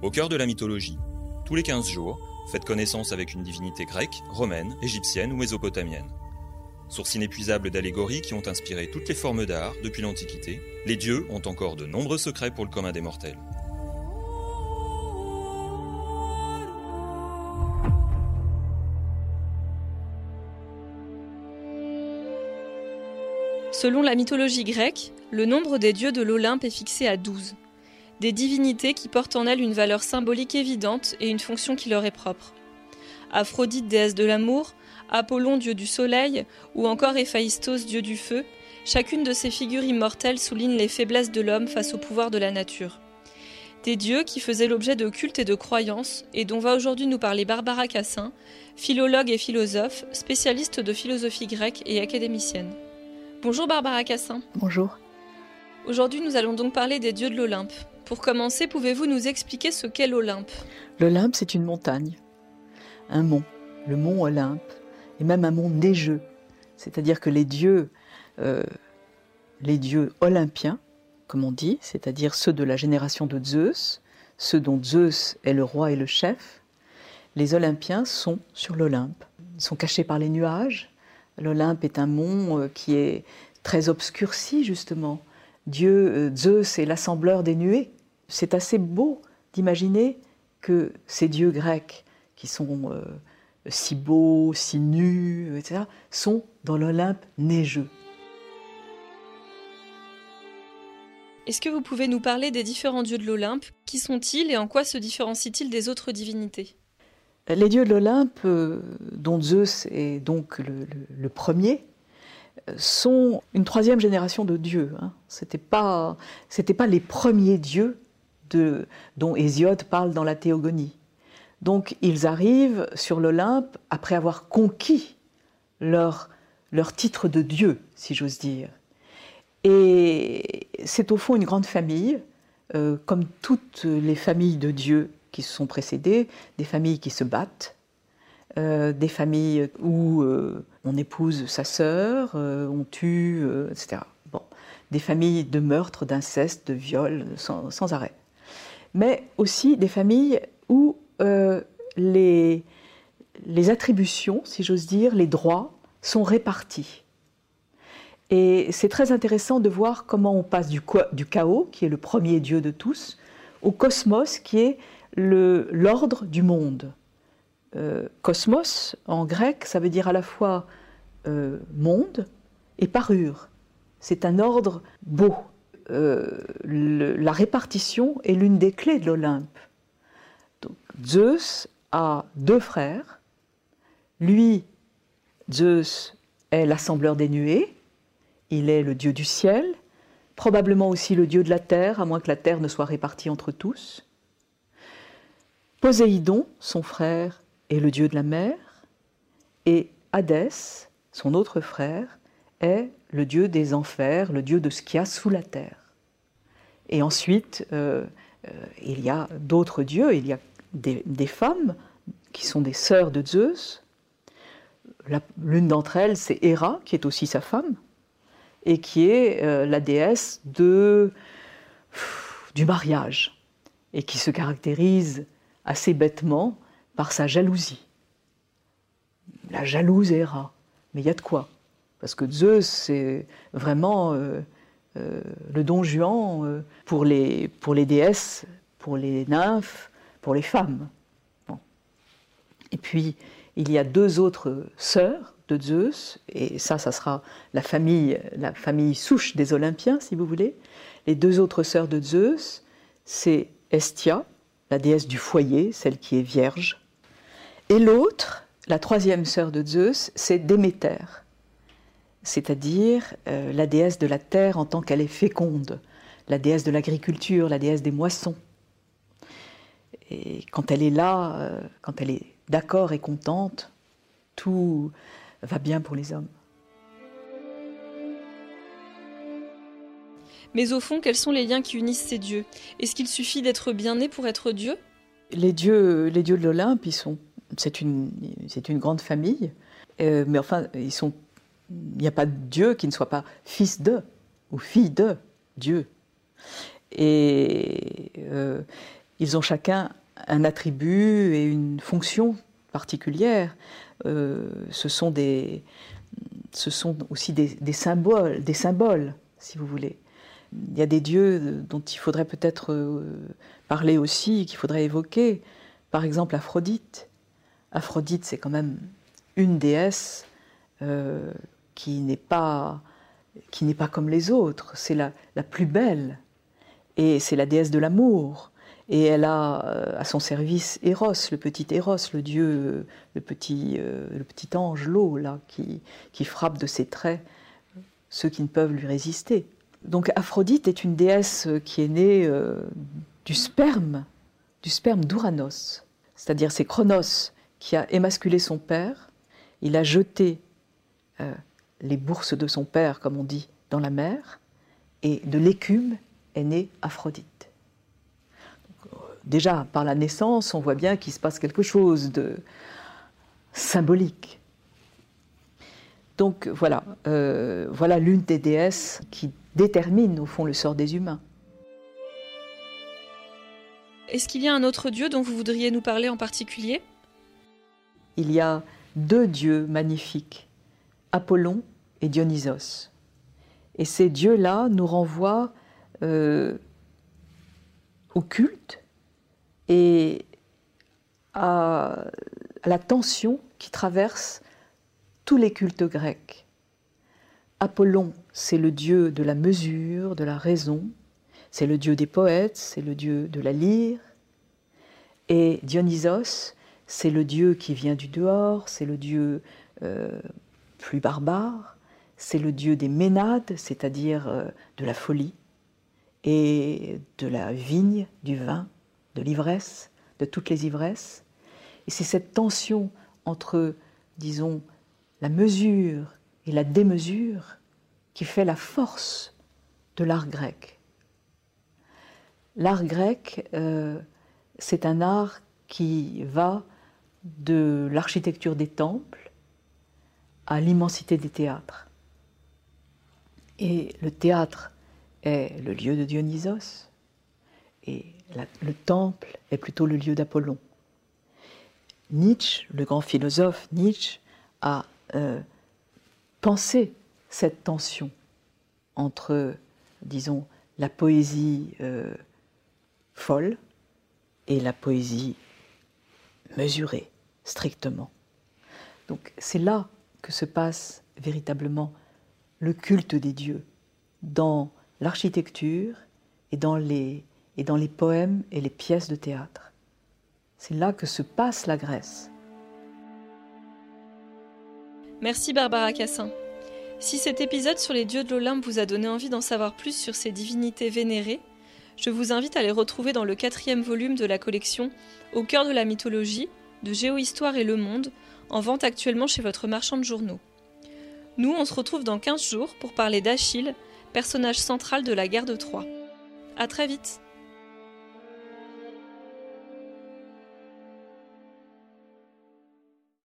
Au cœur de la mythologie, tous les 15 jours, faites connaissance avec une divinité grecque, romaine, égyptienne ou mésopotamienne. Source inépuisable d'allégories qui ont inspiré toutes les formes d'art depuis l'Antiquité, les dieux ont encore de nombreux secrets pour le commun des mortels. Selon la mythologie grecque, le nombre des dieux de l'Olympe est fixé à 12. Des divinités qui portent en elles une valeur symbolique évidente et une fonction qui leur est propre. Aphrodite, déesse de l'amour, Apollon, dieu du soleil, ou encore Héphaïstos, dieu du feu, chacune de ces figures immortelles souligne les faiblesses de l'homme face au pouvoir de la nature. Des dieux qui faisaient l'objet de cultes et de croyances, et dont va aujourd'hui nous parler Barbara Cassin, philologue et philosophe, spécialiste de philosophie grecque et académicienne. Bonjour Barbara Cassin. Bonjour. Aujourd'hui, nous allons donc parler des dieux de l'Olympe. Pour commencer, pouvez-vous nous expliquer ce qu'est l'Olympe? L'Olympe, c'est une montagne, un mont, le mont Olympe, et même un mont neigeux. C'est-à-dire que les dieux, euh, les dieux olympiens, comme on dit, c'est-à-dire ceux de la génération de Zeus, ceux dont Zeus est le roi et le chef, les Olympiens sont sur l'Olympe. Ils sont cachés par les nuages, L'Olympe est un mont euh, qui est très obscurci, justement. Dieu, euh, Zeus est l'assembleur des nuées. C'est assez beau d'imaginer que ces dieux grecs, qui sont euh, si beaux, si nus, etc., sont dans l'Olympe neigeux. Est-ce que vous pouvez nous parler des différents dieux de l'Olympe? Qui sont-ils et en quoi se différencient-ils des autres divinités? Les dieux de l'Olympe, euh, dont Zeus est donc le, premier, sont une troisième génération de dieux. Hein. Ce n'étaient pas, pas les premiers dieux dont Hésiode parle dans la Théogonie. Donc ils arrivent sur l'Olympe après avoir conquis leur, leur titre de dieu, si j'ose dire. Et c'est au fond une grande famille, euh, comme toutes les familles de dieux qui se sont précédées, des familles qui se battent, euh, des familles où euh, on épouse sa sœur, on tue, etc. Bon, des familles de meurtres, d'inceste, de viols sans, arrêt. Mais aussi des familles où les, les attributions, si j'ose dire, les droits sont répartis. Et c'est très intéressant de voir comment on passe du, du chaos, qui est le premier dieu de tous, au cosmos, qui est l'ordre du monde. Euh, cosmos, en grec, ça veut dire à la fois euh, monde et parure. C'est un ordre beau. Euh, la répartition est l'une des clés de l'Olympe. Zeus a deux frères. Lui, Zeus, est l'assembleur des nuées. Il est le dieu du ciel, probablement aussi le dieu de la terre, à moins que la terre ne soit répartie entre tous. Poséidon, son frère, est le dieu de la mer, et Hadès, son autre frère, est le dieu des enfers, le dieu de ce qu'il y a sous la terre. Et ensuite, euh, euh, il y a d'autres dieux, il y a des, femmes qui sont des sœurs de Zeus. L'une d'entre elles, c'est Héra, qui est aussi sa femme, et qui est euh, la déesse du mariage, et qui se caractérise assez bêtement par sa jalousie. La jalouse Héra. Mais il y a de quoi Parce que Zeus, c'est vraiment euh, euh, le don Juan euh, pour, les, pour les déesses, pour les nymphes, pour les femmes. Et puis, il y a deux autres sœurs de Zeus, et ça, ça sera la famille, la famille souche des Olympiens, si vous voulez. Les deux autres sœurs de Zeus, c'est Estia, la déesse du foyer, celle qui est vierge. Et l'autre, la troisième sœur de Zeus, c'est Déméter, c'est-à-dire euh, la déesse de la terre en tant qu'elle est féconde, la déesse de l'agriculture, la déesse des moissons. Et quand elle est là, euh, quand elle est d'accord et contente, tout va bien pour les hommes. Mais au fond, quels sont les liens qui unissent ces dieux? Est-ce qu'il suffit d'être bien né pour être Dieu? Les dieux, les dieux de l'Olympe, ils sont, c'est une, c'est une grande famille, euh, mais enfin, ils sont, il n'y a pas de Dieu qui ne soit pas fils de ou fille de Dieu. Et euh, ils ont chacun un attribut et une fonction particulière. Euh, ce, sont aussi des, symboles, des symboles, si vous voulez. Il y a des dieux dont il faudrait peut-être euh, parler aussi, qu'il faudrait évoquer. Par exemple, Aphrodite. Aphrodite, c'est quand même une déesse qui n'est pas qui n'est pas comme les autres. C'est la, la plus belle et c'est la déesse de l'amour. Et elle a euh, à son service Eros, le petit Eros, le dieu, le petit, euh, le petit ange, l'eau, là, qui, qui frappe de ses traits ceux qui ne peuvent lui résister. Donc Aphrodite est une déesse qui est née euh, du sperme, du sperme d'Ouranos. C'est-à-dire c'est Chronos qui a émasculé son père, il a jeté les bourses de son père, comme on dit, dans la mer, et de l'écume est née Aphrodite. déjà, par la naissance, on voit bien qu'il se passe quelque chose de symbolique. Donc voilà, euh, voilà l'une des déesses qui détermine au fond le sort des humains. Est-ce qu'il y a un autre dieu dont vous voudriez nous parler en particulier? Il y a deux dieux magnifiques, Apollon et Dionysos. Et ces dieux-là nous renvoient euh, au culte et à, la tension qui traverse tous les cultes grecs. Apollon, c'est le dieu de la mesure, de la raison, c'est le dieu des poètes, c'est le dieu de la lyre. Et Dionysos, c'est le dieu qui vient du dehors, c'est le dieu euh, plus barbare, c'est le dieu des ménades, c'est-à-dire euh, de la folie et de la vigne, du vin, de l'ivresse, de toutes les ivresses. Et c'est cette tension entre, disons, la mesure et la démesure qui fait la force de l'art grec. L'art grec, euh, c'est un art qui va de l'architecture des temples à l'immensité des théâtres. Et le théâtre est le lieu de Dionysos et le temple est plutôt le lieu d'Apollon. Nietzsche, le grand philosophe Nietzsche, a euh, pensé cette tension entre, disons, la poésie euh, folle et la poésie mesurée, strictement. Donc c'est là que se passe véritablement le culte des dieux dans l'architecture et dans les et dans les poèmes et les pièces de théâtre. C'est là que se passe la Grèce. Merci Barbara Cassin. Si cet épisode sur les dieux de l'Olympe vous a donné envie d'en savoir plus sur ces divinités vénérées, je vous invite à les retrouver dans le quatrième volume de la collection Au cœur de la mythologie de Géohistoire et Le Monde, en vente actuellement chez votre marchand de journaux. Nous, on se retrouve dans 15 jours pour parler d'Achille, personnage central de la guerre de Troie. À très vite!